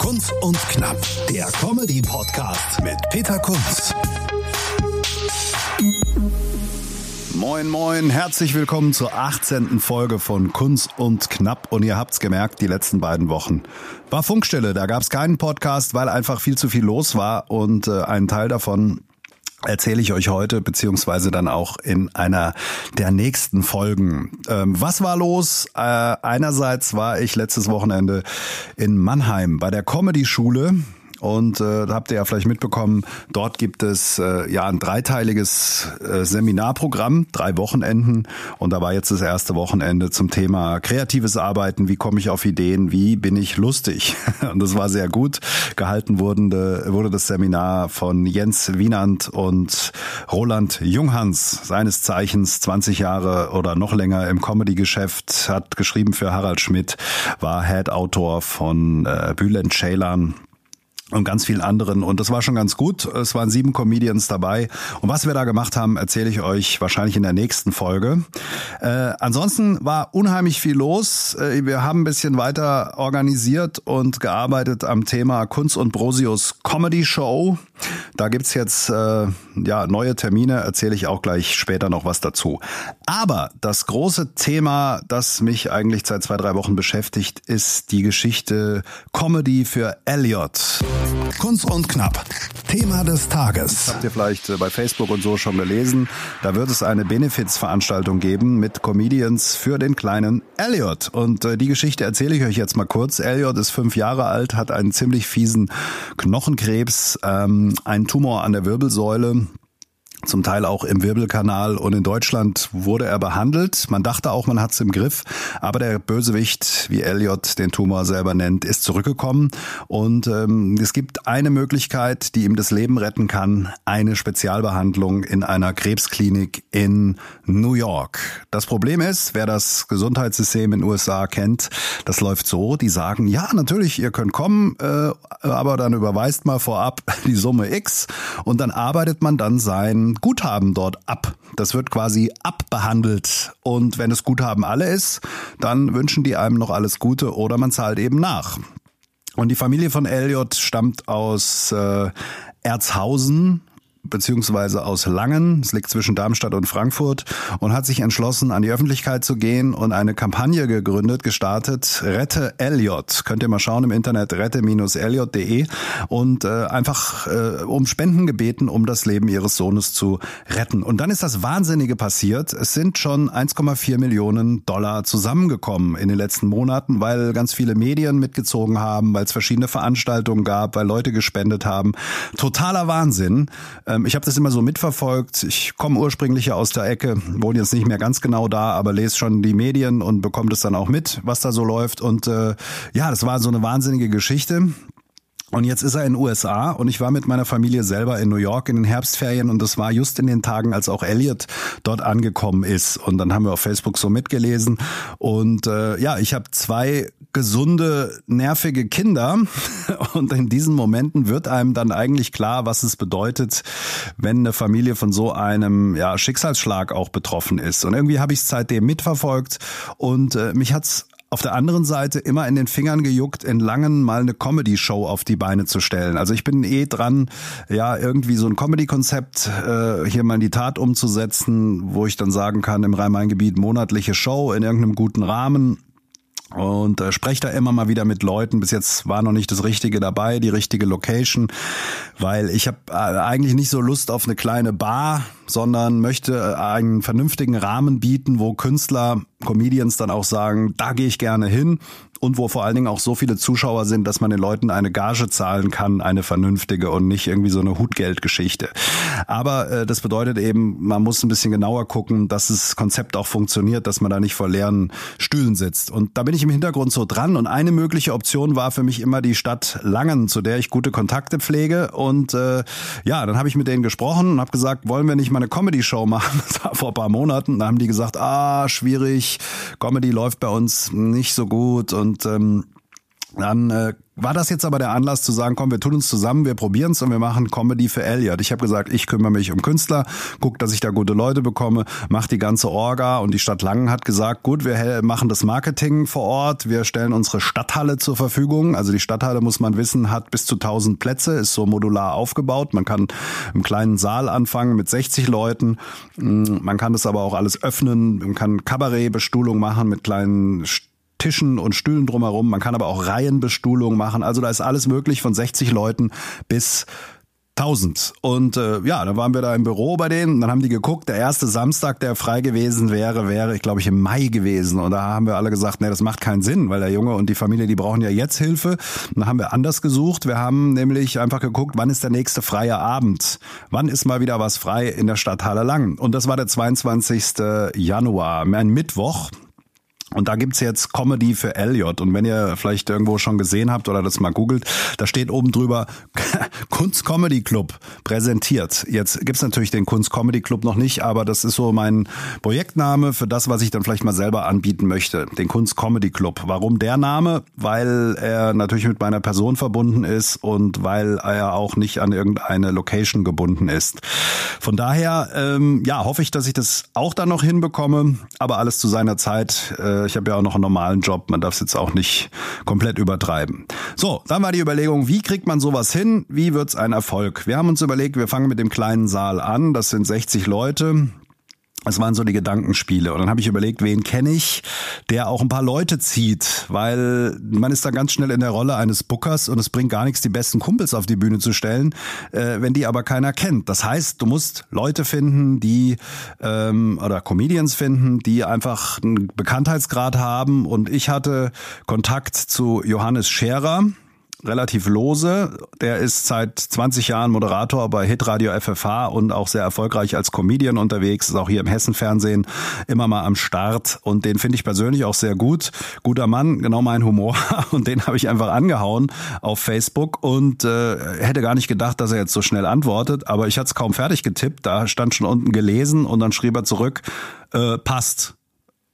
Kunz und Knapp, der Comedy-Podcast mit Peter Kunz. Moin, moin, herzlich willkommen zur 18. Folge von Kunz und Knapp. Und ihr habt's gemerkt, die letzten beiden Wochen war Funkstille. Da gab's keinen Podcast, weil einfach viel zu viel los war. Und äh, ein Teil davon erzähle ich euch heute, beziehungsweise dann auch in einer der nächsten Folgen. Ähm, was war los? Äh, einerseits war ich letztes Wochenende in Mannheim bei der Comedy-Schule und äh, habt ihr ja vielleicht mitbekommen, dort gibt es äh, ja ein dreiteiliges äh, Seminarprogramm, drei Wochenenden. Und da war jetzt das erste Wochenende zum Thema kreatives Arbeiten. Wie komme ich auf Ideen? Wie bin ich lustig? Und das war sehr gut. Gehalten wurden, wurde das Seminar von Jens Wienand und Roland Junghans, seines Zeichens 20 Jahre oder noch länger im Comedy-Geschäft, hat geschrieben für Harald Schmidt, war Head-Autor von äh, Bülent Ceylan und ganz vielen anderen. Und das war schon ganz gut. Es waren sieben Comedians dabei. Und was wir da gemacht haben, erzähle ich euch wahrscheinlich in der nächsten Folge. Äh, ansonsten war unheimlich viel los. Äh, wir haben ein bisschen weiter organisiert und gearbeitet am Thema Kunst und Brosius Comedy Show. Da gibt's jetzt äh, ja neue Termine, erzähle ich auch gleich später noch was dazu. Aber das große Thema, das mich eigentlich seit zwei, drei Wochen beschäftigt, ist die Geschichte Comedy für Elliot. Kunst und Knapp. Thema des Tages. Das habt ihr vielleicht äh, bei Facebook und so schon gelesen. Da wird es eine Benefizveranstaltung geben mit Comedians für den kleinen Elliot. Und äh, die Geschichte erzähle ich euch jetzt mal kurz. Elliot ist fünf Jahre alt, hat einen ziemlich fiesen Knochenkrebs, ähm, einen Tumor an der Wirbelsäule zum Teil auch im Wirbelkanal und in Deutschland wurde er behandelt. Man dachte auch, man hat es im Griff, aber der Bösewicht, wie Elliot den Tumor selber nennt, ist zurückgekommen. Und ähm, es gibt eine Möglichkeit, die ihm das Leben retten kann, eine Spezialbehandlung in einer Krebsklinik in New York. Das Problem ist, wer das Gesundheitssystem in den USA kennt, das läuft so, die sagen, ja, natürlich, ihr könnt kommen, äh, aber dann überweist mal vorab die Summe X. Und dann arbeitet man dann sein Guthaben dort ab. Das wird quasi abbehandelt. Und wenn es Guthaben alle ist, dann wünschen die einem noch alles Gute oder man zahlt eben nach. Und die Familie von Elliot stammt aus äh, Erzhausen beziehungsweise aus Langen, es liegt zwischen Darmstadt und Frankfurt, und hat sich entschlossen, an die Öffentlichkeit zu gehen und eine Kampagne gegründet, gestartet, Rette Elliot. Könnt ihr mal schauen im Internet, rette-elliot.de und äh, einfach äh, um Spenden gebeten, um das Leben ihres Sohnes zu retten. Und dann ist das Wahnsinnige passiert. Es sind schon 1,4 Millionen Dollar zusammengekommen in den letzten Monaten, weil ganz viele Medien mitgezogen haben, weil es verschiedene Veranstaltungen gab, weil Leute gespendet haben. Totaler Wahnsinn. Ähm, ich habe das immer so mitverfolgt. Ich komme ursprünglich ja aus der Ecke, wohne jetzt nicht mehr ganz genau da, aber lese schon die Medien und bekomme das dann auch mit, was da so läuft. Und äh, ja, das war so eine wahnsinnige Geschichte. Und jetzt ist er in den USA und ich war mit meiner Familie selber in New York in den Herbstferien und das war just in den Tagen, als auch Elliot dort angekommen ist. Und dann haben wir auf Facebook so mitgelesen. Und äh, ja, ich habe zwei gesunde, nervige Kinder. Und in diesen Momenten wird einem dann eigentlich klar, was es bedeutet, wenn eine Familie von so einem ja, Schicksalsschlag auch betroffen ist. Und irgendwie habe ich es seitdem mitverfolgt und äh, mich hat's auf der anderen Seite immer in den Fingern gejuckt, in Langen mal eine Comedy-Show auf die Beine zu stellen. Also ich bin eh dran, ja, irgendwie so ein Comedy-Konzept äh, hier mal in die Tat umzusetzen, wo ich dann sagen kann, im Rhein-Main-Gebiet monatliche Show in irgendeinem guten Rahmen und äh, spreche da immer mal wieder mit Leuten. Bis jetzt war noch nicht das Richtige dabei, die richtige Location, weil ich habe äh, eigentlich nicht so Lust auf eine kleine Bar, sondern möchte äh, einen vernünftigen Rahmen bieten, wo Künstler, Comedians dann auch sagen, da gehe ich gerne hin und wo vor allen Dingen auch so viele Zuschauer sind, dass man den Leuten eine Gage zahlen kann, eine vernünftige und nicht irgendwie so eine Hutgeldgeschichte. Aber äh, das bedeutet eben, man muss ein bisschen genauer gucken, dass das Konzept auch funktioniert, dass man da nicht vor leeren Stühlen sitzt. Und da bin ich im Hintergrund so dran und eine mögliche Option war für mich immer die Stadt Langen, zu der ich gute Kontakte pflege und äh, ja, dann habe ich mit denen gesprochen und habe gesagt, wollen wir nicht mal eine Comedy-Show machen? Das war vor ein paar Monaten. Da haben die gesagt, ah, schwierig, Comedy läuft bei uns nicht so gut und und ähm, Dann äh, war das jetzt aber der Anlass zu sagen, komm, wir tun uns zusammen, wir probieren es und wir machen Comedy für Elliot. Ich habe gesagt, ich kümmere mich um Künstler, guck, dass ich da gute Leute bekomme, mach die ganze Orga und die Stadt Langen hat gesagt, gut, wir machen das Marketing vor Ort, wir stellen unsere Stadthalle zur Verfügung. Also die Stadthalle, muss man wissen, hat bis zu 1000 Plätze, ist so modular aufgebaut. Man kann im kleinen Saal anfangen mit 60 Leuten. Mm, man kann das aber auch alles öffnen, man kann Kabarettbestuhlung machen mit kleinen Tischen und Stühlen drumherum. Man kann aber auch Reihenbestuhlung machen. Also da ist alles möglich von 60 Leuten bis 1000. Und äh, ja, dann waren wir da im Büro bei denen dann haben die geguckt, der erste Samstag, der frei gewesen wäre, wäre, ich glaube ich, im Mai gewesen. Und da haben wir alle gesagt, nee, das macht keinen Sinn, weil der Junge und die Familie, die brauchen ja jetzt Hilfe. Und dann haben wir anders gesucht. Wir haben nämlich einfach geguckt, wann ist der nächste freie Abend? Wann ist mal wieder was frei in der Stadthalle Lang? Und das war der 22. Januar, ein Mittwoch. Und da gibt's jetzt Comedy für Elliot. Und wenn ihr vielleicht irgendwo schon gesehen habt oder das mal googelt, da steht oben drüber Kunst Comedy Club präsentiert. Jetzt gibt's natürlich den Kunst Comedy Club noch nicht, aber das ist so mein Projektname für das, was ich dann vielleicht mal selber anbieten möchte. Den Kunst Comedy Club. Warum der Name? Weil er natürlich mit meiner Person verbunden ist und weil er auch nicht an irgendeine Location gebunden ist. Von daher, ähm, ja, hoffe ich, dass ich das auch dann noch hinbekomme, aber alles zu seiner Zeit. Äh, ich habe ja auch noch einen normalen Job, man darf es jetzt auch nicht komplett übertreiben. So, dann war die Überlegung, wie kriegt man sowas hin? Wie wird's ein Erfolg? Wir haben uns überlegt, wir fangen mit dem kleinen Saal an, das sind 60 Leute. Es waren so die Gedankenspiele. Und dann habe ich überlegt, wen kenne ich, der auch ein paar Leute zieht, weil man ist da ganz schnell in der Rolle eines Bookers und es bringt gar nichts, die besten Kumpels auf die Bühne zu stellen, äh, wenn die aber keiner kennt. Das heißt, du musst Leute finden, die ähm, oder Comedians finden, die einfach einen Bekanntheitsgrad haben. Und ich hatte Kontakt zu Johannes Scherer relativ lose. Der ist seit 20 Jahren Moderator bei Hitradio FFH und auch sehr erfolgreich als Comedian unterwegs, ist auch hier im Hessenfernsehen immer mal am Start. Und den finde ich persönlich auch sehr gut. Guter Mann, genau mein Humor. Und den habe ich einfach angehauen auf Facebook. Und äh, hätte gar nicht gedacht, dass er jetzt so schnell antwortet, aber ich hatte es kaum fertig getippt, da stand schon unten gelesen und dann schrieb er zurück, äh, passt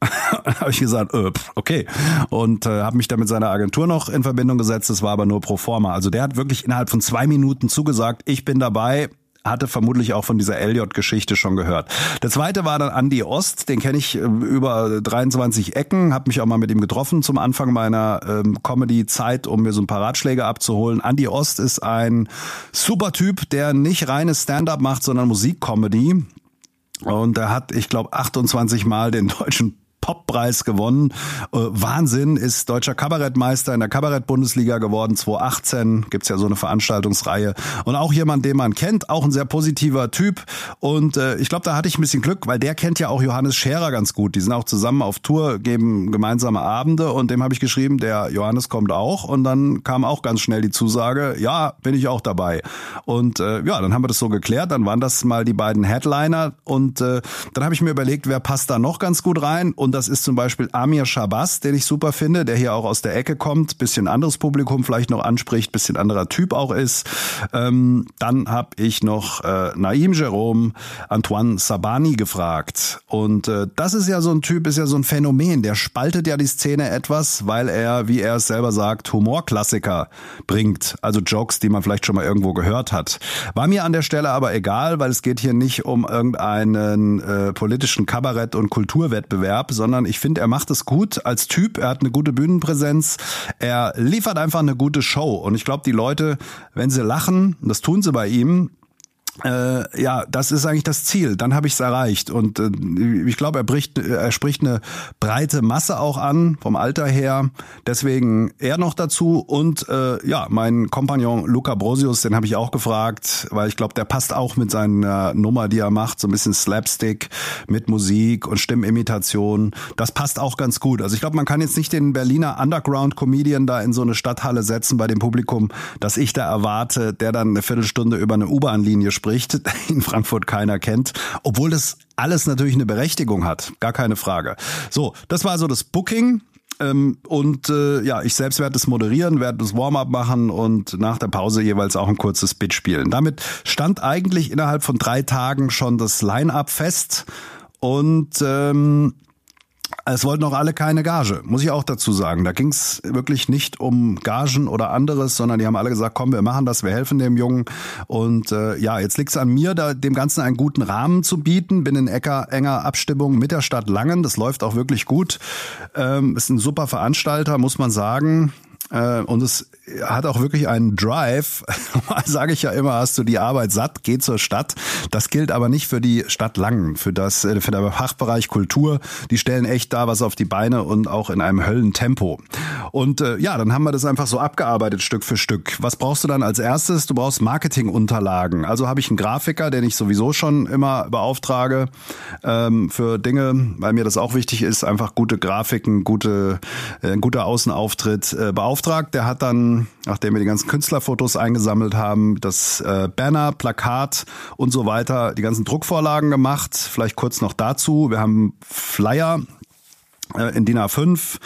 habe ich gesagt, äh, okay. Und äh, habe mich dann mit seiner Agentur noch in Verbindung gesetzt. Das war aber nur pro forma. Also der hat wirklich innerhalb von zwei Minuten zugesagt, ich bin dabei hatte vermutlich auch von dieser Elliot-Geschichte schon gehört. Der zweite war dann Andy Ost, den kenne ich äh, über 23 Ecken, habe mich auch mal mit ihm getroffen zum Anfang meiner ähm, Comedy-Zeit, um mir so ein paar Ratschläge abzuholen. Andy Ost ist ein super Typ, der nicht reines Stand-up macht, sondern Musik-Comedy. Und er hat, ich glaube, 28 Mal den deutschen Poppreis gewonnen. Äh, Wahnsinn, ist deutscher Kabarettmeister in der Kabarett-Bundesliga geworden, 2018. Gibt's ja so eine Veranstaltungsreihe. Und auch jemand, den man kennt, auch ein sehr positiver Typ. Und äh, ich glaube, da hatte ich ein bisschen Glück, weil der kennt ja auch Johannes Scherer ganz gut. Die sind auch zusammen auf Tour, geben gemeinsame Abende und dem habe ich geschrieben, der Johannes kommt auch. Und dann kam auch ganz schnell die Zusage, ja, bin ich auch dabei. Und äh, ja, dann haben wir das so geklärt. Dann waren das mal die beiden Headliner. Und äh, dann habe ich mir überlegt, wer passt da noch ganz gut rein. Und das ist zum Beispiel Amir Shabazz, den ich super finde, der hier auch aus der Ecke kommt, bisschen anderes Publikum vielleicht noch anspricht, bisschen anderer Typ auch ist. Ähm, dann habe ich noch äh, Naim Jerome, Antoine Sabani gefragt. Und äh, das ist ja so ein Typ, ist ja so ein Phänomen. Der spaltet ja die Szene etwas, weil er, wie er es selber sagt, Humorklassiker bringt. Also Jokes, die man vielleicht schon mal irgendwo gehört hat. War mir an der Stelle aber egal, weil es geht hier nicht um irgendeinen äh, politischen Kabarett- und Kulturwettbewerb, sondern ich finde, er macht es gut als Typ. Er hat eine gute Bühnenpräsenz. Er liefert einfach eine gute Show. Und ich glaube, die Leute, wenn sie lachen, das tun sie bei ihm, äh, ja, das ist eigentlich das Ziel. Dann habe ich es erreicht. Und äh, ich glaube, er, bricht, er spricht eine breite Masse auch an, vom Alter her. Deswegen er noch dazu. Und äh, ja, mein Kompagnon Luca Brosius, den habe ich auch gefragt, weil ich glaube, der passt auch mit seiner Nummer, die er macht, so ein bisschen Slapstick mit Musik und Stimmimitation. Das passt auch ganz gut. Also ich glaube, man kann jetzt nicht den Berliner Underground-Comedian da in so eine Stadthalle setzen bei dem Publikum, das ich da erwarte, der dann eine Viertelstunde über eine U-Bahn-Linie spricht spricht, in Frankfurt keiner kennt, obwohl das alles natürlich eine Berechtigung hat, gar keine Frage. So, das war so das Booking. Ähm, und äh, ja, ich selbst werde das moderieren, werde das Warm-up machen und nach der Pause jeweils auch ein kurzes Bit spielen. Damit stand eigentlich innerhalb von drei Tagen schon das Line-up fest. Und ähm, Es wollten auch alle keine Gage, muss ich auch dazu sagen. Da ging es wirklich nicht um Gagen oder anderes, sondern die haben alle gesagt, komm, wir machen das, wir helfen dem Jungen. Und äh, ja, jetzt liegt es an mir, da dem Ganzen einen guten Rahmen zu bieten. Bin in enger, enger Abstimmung mit der Stadt Langen. Das läuft auch wirklich gut. Ähm, ist ein super Veranstalter, muss man sagen. Äh, und es hat auch wirklich einen Drive. Sage ich ja immer, hast du die Arbeit satt, geh zur Stadt. Das gilt aber nicht für die Stadt Langen, für das äh, für den Fachbereich Kultur. Die stellen echt da was auf die Beine und auch in einem Höllentempo. Und äh, ja, dann haben wir das einfach so abgearbeitet Stück für Stück. Was brauchst du dann als erstes? Du brauchst Marketingunterlagen. Also habe ich einen Grafiker, den ich sowieso schon immer beauftrage ähm, für Dinge, weil mir das auch wichtig ist, einfach gute Grafiken, gute äh, guter Außenauftritt äh, beauftragt. Der hat dann nachdem wir die ganzen Künstlerfotos eingesammelt haben, das äh, Banner, Plakat und so weiter, die ganzen Druckvorlagen gemacht. Vielleicht kurz noch dazu. Wir haben Flyer in DIN A5.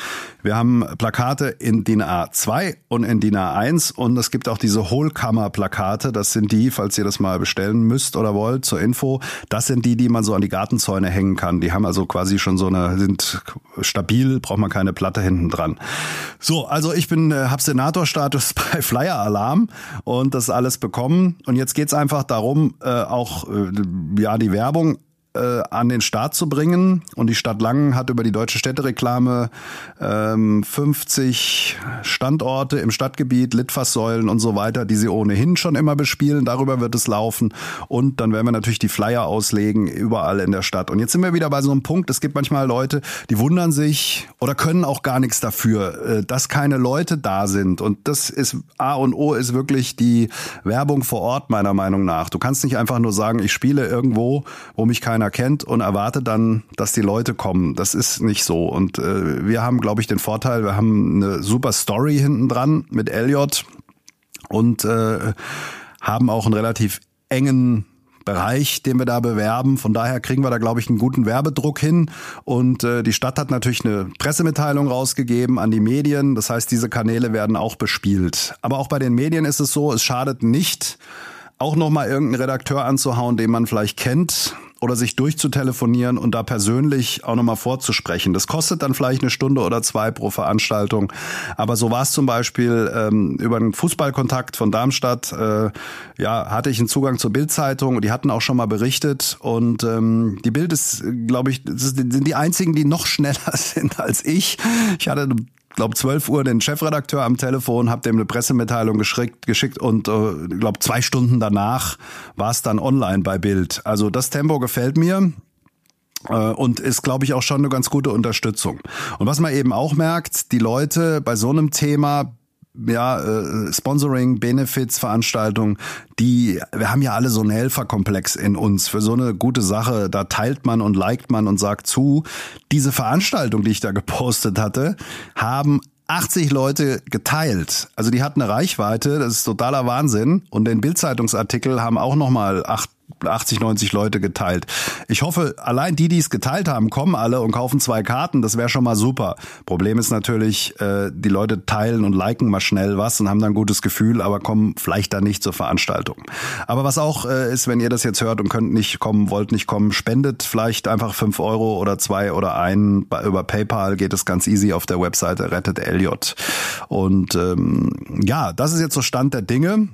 Wir haben Plakate in DIN A2 und in DIN A1 und es gibt auch diese Hohlkammer-Plakate. Das sind die, falls ihr das mal bestellen müsst oder wollt, zur Info. Das sind die, die man so an die Gartenzäune hängen kann. Die haben also quasi schon so eine, sind stabil, braucht man keine Platte hinten dran. So, also ich bin, äh, hab Senatorstatus bei Flyer Alarm und das alles bekommen. Und jetzt geht's einfach darum, äh, auch äh, ja die Werbung äh, an den Start zu bringen. Und die Stadt Langen hat über die Deutsche Städtereklame ähm, 50 Standorte im Stadtgebiet, Litfaßsäulen und so weiter, die sie ohnehin schon immer bespielen. Darüber wird es laufen. Und dann werden wir natürlich die Flyer auslegen, überall in der Stadt. Und jetzt sind wir wieder bei so einem Punkt, es gibt manchmal Leute, die wundern sich oder können auch gar nichts dafür, äh, dass keine Leute da sind. Und das ist A und O ist wirklich die Werbung vor Ort, meiner Meinung nach. Du kannst nicht einfach nur sagen, ich spiele irgendwo, wo mich keiner keiner kennt und erwartet dann, dass die Leute kommen. Das ist nicht so. Und äh, wir haben, glaube ich, den Vorteil, wir haben eine super Story hinten dran mit Elliot und äh, haben auch einen relativ engen Bereich, den wir da bewerben. Von daher kriegen wir da, glaube ich, einen guten Werbedruck hin. Und äh, die Stadt hat natürlich eine Pressemitteilung rausgegeben an die Medien. Das heißt, diese Kanäle werden auch bespielt. Aber auch bei den Medien ist es so, es schadet nicht, auch nochmal irgendeinen Redakteur anzuhauen, den man vielleicht kennt oder sich durchzutelefonieren und da persönlich auch nochmal vorzusprechen. Das kostet dann vielleicht eine Stunde oder zwei pro Veranstaltung. Aber so war es zum Beispiel ähm, über einen Fußballkontakt von Darmstadt. Äh, ja, hatte ich einen Zugang zur Bildzeitung die hatten auch schon mal berichtet. Und ähm, die Bild ist, glaube ich, sind die einzigen, die noch schneller sind als ich. Ich hatte glaube 12 Uhr den Chefredakteur am Telefon, habe dem eine Pressemitteilung geschickt, geschickt und äh, glaube zwei Stunden danach war es dann online bei Bild. Also das Tempo gefällt mir äh, und ist, glaube ich, auch schon eine ganz gute Unterstützung. Und was man eben auch merkt, die Leute bei so einem Thema ja, äh, Sponsoring, Benefits, Veranstaltungen, die, wir haben ja alle so einen Helferkomplex in uns für so eine gute Sache. Da teilt man und liked man und sagt zu. Diese Veranstaltung, die ich da gepostet hatte, haben 80 Leute geteilt. Also die hatten eine Reichweite, das ist totaler Wahnsinn. Und den Bildzeitungsartikel haben auch nochmal acht 80, 90 Leute geteilt. Ich hoffe, allein die, die es geteilt haben, kommen alle und kaufen zwei Karten. Das wäre schon mal super. Problem ist natürlich, äh, die Leute teilen und liken mal schnell was und haben dann ein gutes Gefühl, aber kommen vielleicht dann nicht zur Veranstaltung. Aber was auch äh, ist, wenn ihr das jetzt hört und könnt nicht kommen, wollt nicht kommen, spendet vielleicht einfach fünf Euro oder zwei oder einen. Über PayPal geht es ganz easy auf der Webseite Rettet Elliot. Und ähm, ja, das ist jetzt so Stand der Dinge.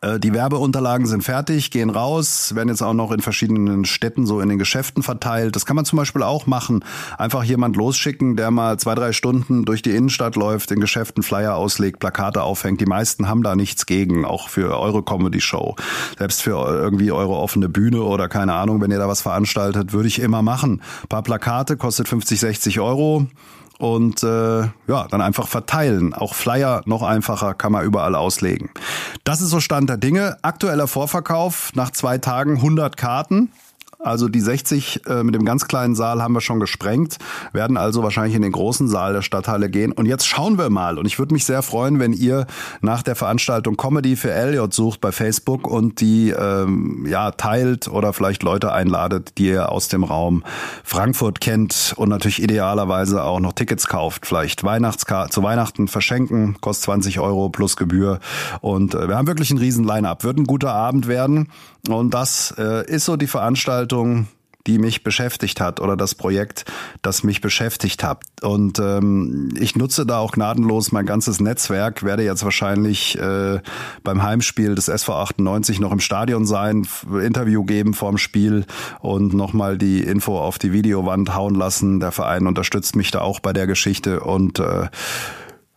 Äh, die Werbeunterlagen sind fertig, gehen raus, werden jetzt auch noch in verschiedenen Städten so in den Geschäften verteilt. Das kann man zum Beispiel auch machen. Einfach jemand losschicken, der mal zwei, drei Stunden durch die Innenstadt läuft, in Geschäften Flyer auslegt, Plakate aufhängt. Die meisten haben da nichts gegen, auch für eure Comedy-Show. Selbst für irgendwie eure offene Bühne oder keine Ahnung, wenn ihr da was veranstaltet, würde ich immer machen. Ein paar Plakate kostet 50, 60 Euro und äh, ja, dann einfach verteilen. Auch Flyer noch einfacher, kann man überall auslegen. Das ist so Stand der Dinge. Aktueller Vorverkauf nach zwei Tagen 100 Karten. Also die 60 äh, mit dem ganz kleinen Saal haben wir schon gesprengt, werden also wahrscheinlich in den großen Saal der Stadthalle gehen. Und jetzt schauen wir mal. Und ich würde mich sehr freuen, wenn ihr nach der Veranstaltung Comedy für Elliot sucht bei Facebook und die ähm, ja teilt oder vielleicht Leute einladet, die ihr aus dem Raum Frankfurt kennt und natürlich idealerweise auch noch Tickets kauft. Vielleicht Weihnachtskarte zu Weihnachten verschenken, kostet 20 Euro plus Gebühr. Und äh, wir haben wirklich einen riesen Line-Up. Wird ein guter Abend werden. Und das äh, ist so die Veranstaltung die mich beschäftigt hat oder das Projekt, das mich beschäftigt hat. Und ähm, ich nutze da auch gnadenlos mein ganzes Netzwerk, werde jetzt wahrscheinlich äh, beim Heimspiel des SV 98 noch im Stadion sein, Interview geben vorm Spiel und nochmal die Info auf die Videowand hauen lassen. Der Verein unterstützt mich da auch bei der Geschichte und äh,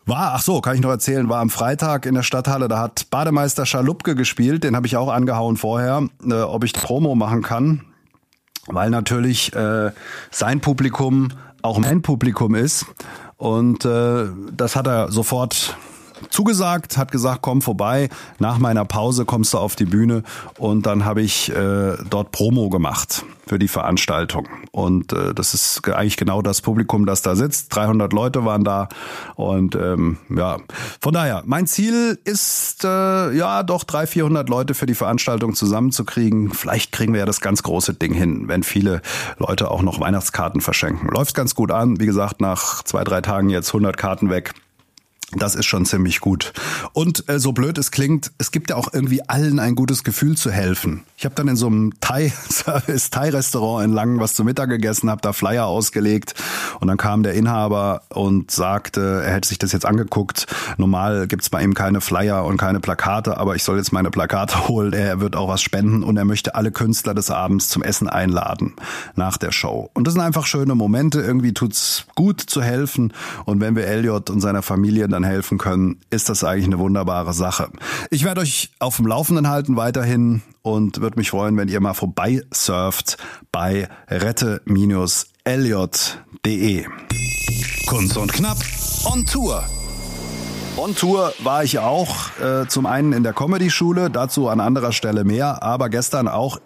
war, ach so, kann ich noch erzählen, war am Freitag in der Stadthalle, da hat Bademeister Schalupke gespielt, den habe ich auch angehauen vorher, äh, ob ich Promo machen kann, weil natürlich äh, sein Publikum auch mein Publikum ist. Und äh, das hat er sofort zugesagt, hat gesagt, komm vorbei, nach meiner Pause kommst du auf die Bühne und dann habe ich äh, dort Promo gemacht für die Veranstaltung. Und äh, das ist eigentlich genau das Publikum, das da sitzt. 300 Leute waren da und ähm, ja, von daher, mein Ziel ist äh, ja doch 300, 400 Leute für die Veranstaltung zusammenzukriegen. Vielleicht kriegen wir ja das ganz große Ding hin, wenn viele Leute auch noch Weihnachtskarten verschenken. Läuft ganz gut an. Wie gesagt, nach zwei, drei Tagen jetzt 100 Karten weg. Das ist schon ziemlich gut. Und äh, so blöd es klingt, es gibt ja auch irgendwie allen ein gutes Gefühl zu helfen. Ich habe dann in so einem Thai-Service, Thai-Restaurant in Langen was zu Mittag gegessen, habe da Flyer ausgelegt und dann kam der Inhaber und sagte, er hätte sich das jetzt angeguckt. Normal gibt's bei ihm keine Flyer und keine Plakate, aber ich soll jetzt meine Plakate holen. Er wird auch was spenden und er möchte alle Künstler des Abends zum Essen einladen nach der Show. Und das sind einfach schöne Momente. Irgendwie tut's gut zu helfen. Und wenn wir Elliot und seiner Familie dann Kindern helfen können, ist das eigentlich eine wunderbare Sache. Ich werde euch auf dem Laufenden halten weiterhin und würde mich freuen, wenn ihr mal vorbei surft bei rette-elliot.de. Kunst und Knapp on Tour. On Tour war ich auch, äh, zum einen in der Comedy-Schule, dazu an anderer Stelle mehr, aber gestern auch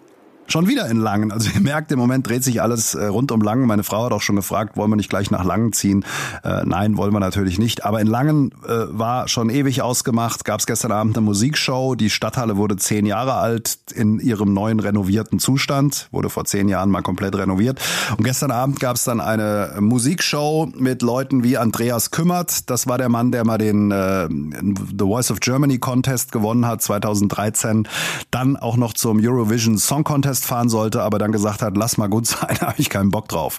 Schon wieder in Langen. Also ihr merkt, im Moment dreht sich alles äh, rund um Langen. Meine Frau hat auch schon gefragt, wollen wir nicht gleich nach Langen ziehen? Äh, nein, wollen wir natürlich nicht. Aber in Langen äh, war schon ewig ausgemacht. Gab es gestern Abend eine Musikshow. Die Stadthalle wurde zehn Jahre alt in ihrem neuen renovierten Zustand. Wurde vor zehn Jahren mal komplett renoviert. Und gestern Abend gab es dann eine Musikshow mit Leuten wie Andreas Kümmert. Das war der Mann, der mal den äh, The Voice of Germany Contest gewonnen hat 2013. Dann auch noch zum Eurovision Song Contest Contest fahren sollte, aber dann gesagt hat, lass mal gut sein, habe ich keinen Bock drauf.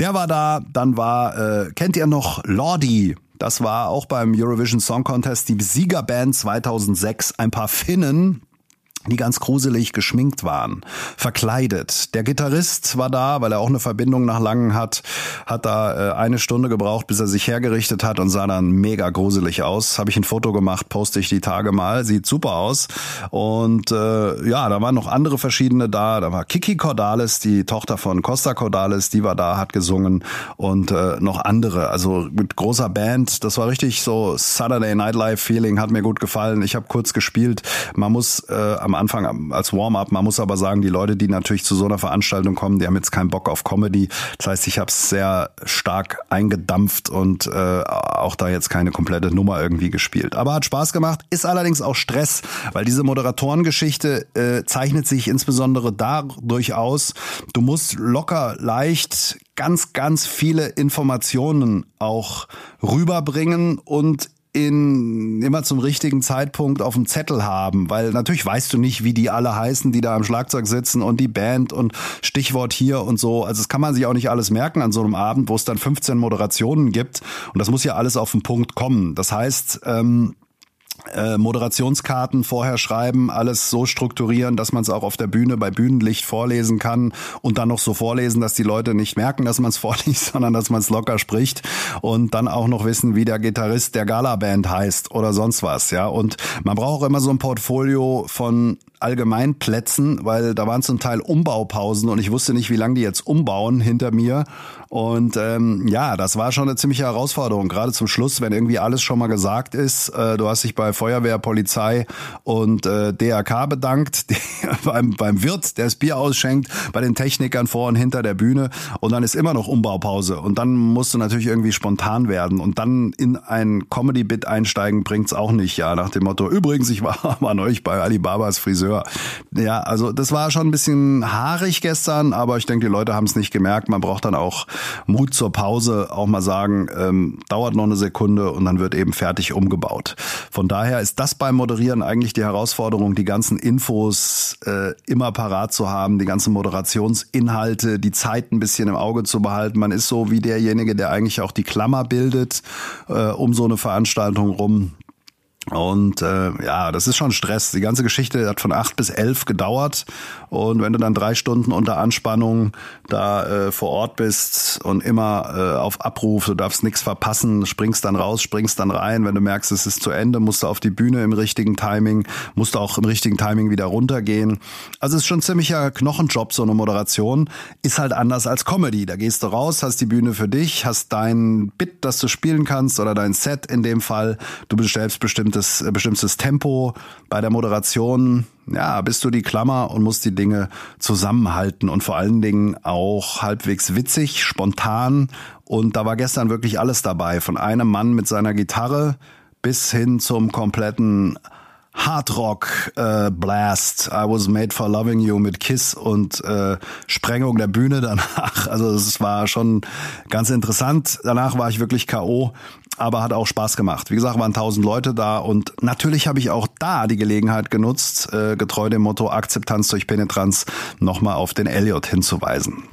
Der war da, dann war, äh, kennt ihr noch Lordi? Das war auch beim Eurovision Song Contest die Siegerband 2006. Ein paar Finnen, die ganz gruselig geschminkt waren, verkleidet. Der Gitarrist war da, weil er auch eine Verbindung nach Langen hat, hat da äh, eine Stunde gebraucht, bis er sich hergerichtet hat und sah dann mega gruselig aus. Habe ich ein Foto gemacht, poste ich die Tage mal, sieht super aus. Und äh, ja, da waren noch andere verschiedene da. Da war Kiki Cordalis, die Tochter von Costa Cordalis, die war da, hat gesungen und äh, noch andere. Also mit großer Band. Das war richtig so Saturday Night Live Feeling, hat mir gut gefallen. Ich habe kurz gespielt. Man muss äh, am Anfang als Warm-up. Man muss aber sagen, die Leute, die natürlich zu so einer Veranstaltung kommen, die haben jetzt keinen Bock auf Comedy. Das heißt, ich habe es sehr stark eingedampft und äh, auch da jetzt keine komplette Nummer irgendwie gespielt. Aber hat Spaß gemacht, ist allerdings auch Stress, weil diese Moderatorengeschichte äh, zeichnet sich insbesondere dadurch aus, du musst locker, leicht ganz, ganz viele Informationen auch rüberbringen und in, immer zum richtigen Zeitpunkt auf dem Zettel haben, weil natürlich weißt du nicht, wie die alle heißen, die da am Schlagzeug sitzen und die Band und Stichwort hier und so. Also das kann man sich auch nicht alles merken an so einem Abend, wo es dann 15 Moderationen gibt und das muss ja alles auf den Punkt kommen. Das heißt, ähm, äh, Moderationskarten vorher schreiben, alles so strukturieren, dass man es auch auf der Bühne bei Bühnenlicht vorlesen kann und dann noch so vorlesen, dass die Leute nicht merken, dass man es vorliest, sondern dass man es locker spricht und dann auch noch wissen, wie der Gitarrist der Gala-Band heißt oder sonst was, ja. Und man braucht auch immer so ein Portfolio von Allgemeinplätzen, weil da waren zum Teil Umbaupausen und ich wusste nicht, wie lange die jetzt umbauen hinter mir. Und ähm, ja, das war schon eine ziemliche Herausforderung, gerade zum Schluss, wenn irgendwie alles schon mal gesagt ist. Äh, du hast dich bei Feuerwehr, Polizei und äh, DRK bedankt, beim, beim Wirt, der das Bier ausschenkt, bei den Technikern vor und hinter der Bühne und dann ist immer noch Umbaupause und dann musst du natürlich irgendwie spontan werden und dann in ein Comedy-Bit einsteigen bringt's auch nicht, ja, nach dem Motto, übrigens, ich war, war neulich bei Alibabas Friseur Friseur. Ja, also das war schon ein bisschen haarig gestern, aber ich denke, die Leute haben es nicht gemerkt. Man braucht dann auch Mut zur Pause, auch mal sagen, ähm, dauert noch eine Sekunde und dann wird eben fertig umgebaut. Von daher ist das beim Moderieren eigentlich die Herausforderung, die ganzen Infos äh, immer parat zu haben, die ganzen Moderationsinhalte, die Zeit ein bisschen im Auge zu behalten. Man ist so wie derjenige, der eigentlich auch die Klammer bildet äh, um so eine Veranstaltung rum. Und äh, ja, das ist schon Stress. Die ganze Geschichte hat von acht bis elf gedauert. Und wenn du dann drei Stunden unter Anspannung da äh, vor Ort bist und immer äh, auf Abruf, du darfst nichts verpassen, springst dann raus, springst dann rein. Wenn du merkst, es ist zu Ende, musst du auf die Bühne im richtigen Timing, musst du auch im richtigen Timing wieder runtergehen. Also es ist schon ziemlicher Knochenjob, so eine Moderation. Ist halt anders als Comedy. Da gehst du raus, hast die Bühne für dich, hast dein Bit, das du spielen kannst oder dein Set in dem Fall. Du bestellst bestimmt bestimmtes, äh, bestimmtes Tempo. Bei der Moderation, ja, bist du die Klammer und musst die Dinge zusammenhalten und vor allen Dingen auch halbwegs witzig, spontan. Und da war gestern wirklich alles dabei. Von einem Mann mit seiner Gitarre bis hin zum kompletten Hardrock äh, Blast, I Was Made for Loving You mit Kiss und äh, Sprengung der Bühne danach. Also es war schon ganz interessant. Danach war ich wirklich KO, aber hat auch Spaß gemacht. Wie gesagt, waren tausend Leute da und natürlich habe ich auch da die Gelegenheit genutzt, äh, getreu dem Motto Akzeptanz durch Penetranz nochmal auf den Elliot hinzuweisen.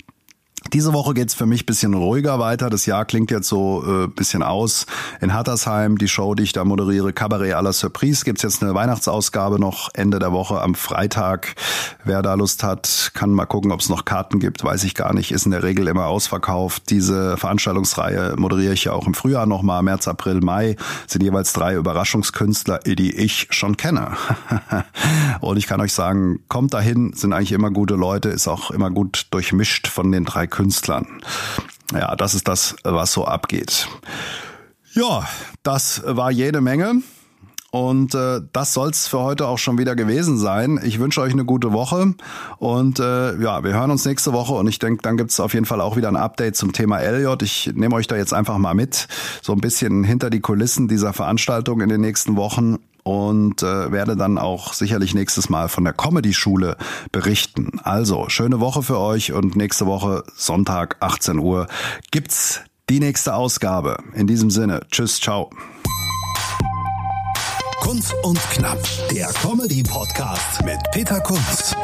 Diese Woche geht's für mich bisschen ruhiger weiter. Das Jahr klingt jetzt so äh, bisschen aus. In Hattersheim, die Show, die ich da moderiere, Cabaret à la Surprise, gibt's jetzt eine Weihnachtsausgabe noch Ende der Woche am Freitag. Wer da Lust hat, kann mal gucken, ob es noch Karten gibt. Weiß ich gar nicht. Ist in der Regel immer ausverkauft. Diese Veranstaltungsreihe moderiere ich ja auch im Frühjahr nochmal. März, April, Mai sind jeweils drei Überraschungskünstler, die ich schon kenne. Und ich kann euch sagen, kommt dahin, sind eigentlich immer gute Leute, ist auch immer gut durchmischt von den drei Künstlern. Ja, das ist das, was so abgeht. Ja, das war jede Menge. Und äh, das soll's für heute auch schon wieder gewesen sein. Ich wünsche euch eine gute Woche und äh, ja, wir hören uns nächste Woche und ich denke, dann gibt's auf jeden Fall auch wieder ein Update zum Thema Elliot. Ich nehme euch da jetzt einfach mal mit, so ein bisschen hinter die Kulissen dieser Veranstaltung in den nächsten Wochen und äh, werde dann auch sicherlich nächstes Mal von der Comedy-Schule berichten. Also, schöne Woche für euch und nächste Woche Sonntag 18 Uhr gibt's die nächste Ausgabe. In diesem Sinne, tschüss, ciao. Kunst und Knapp, der Comedy-Podcast mit Peter Kunz.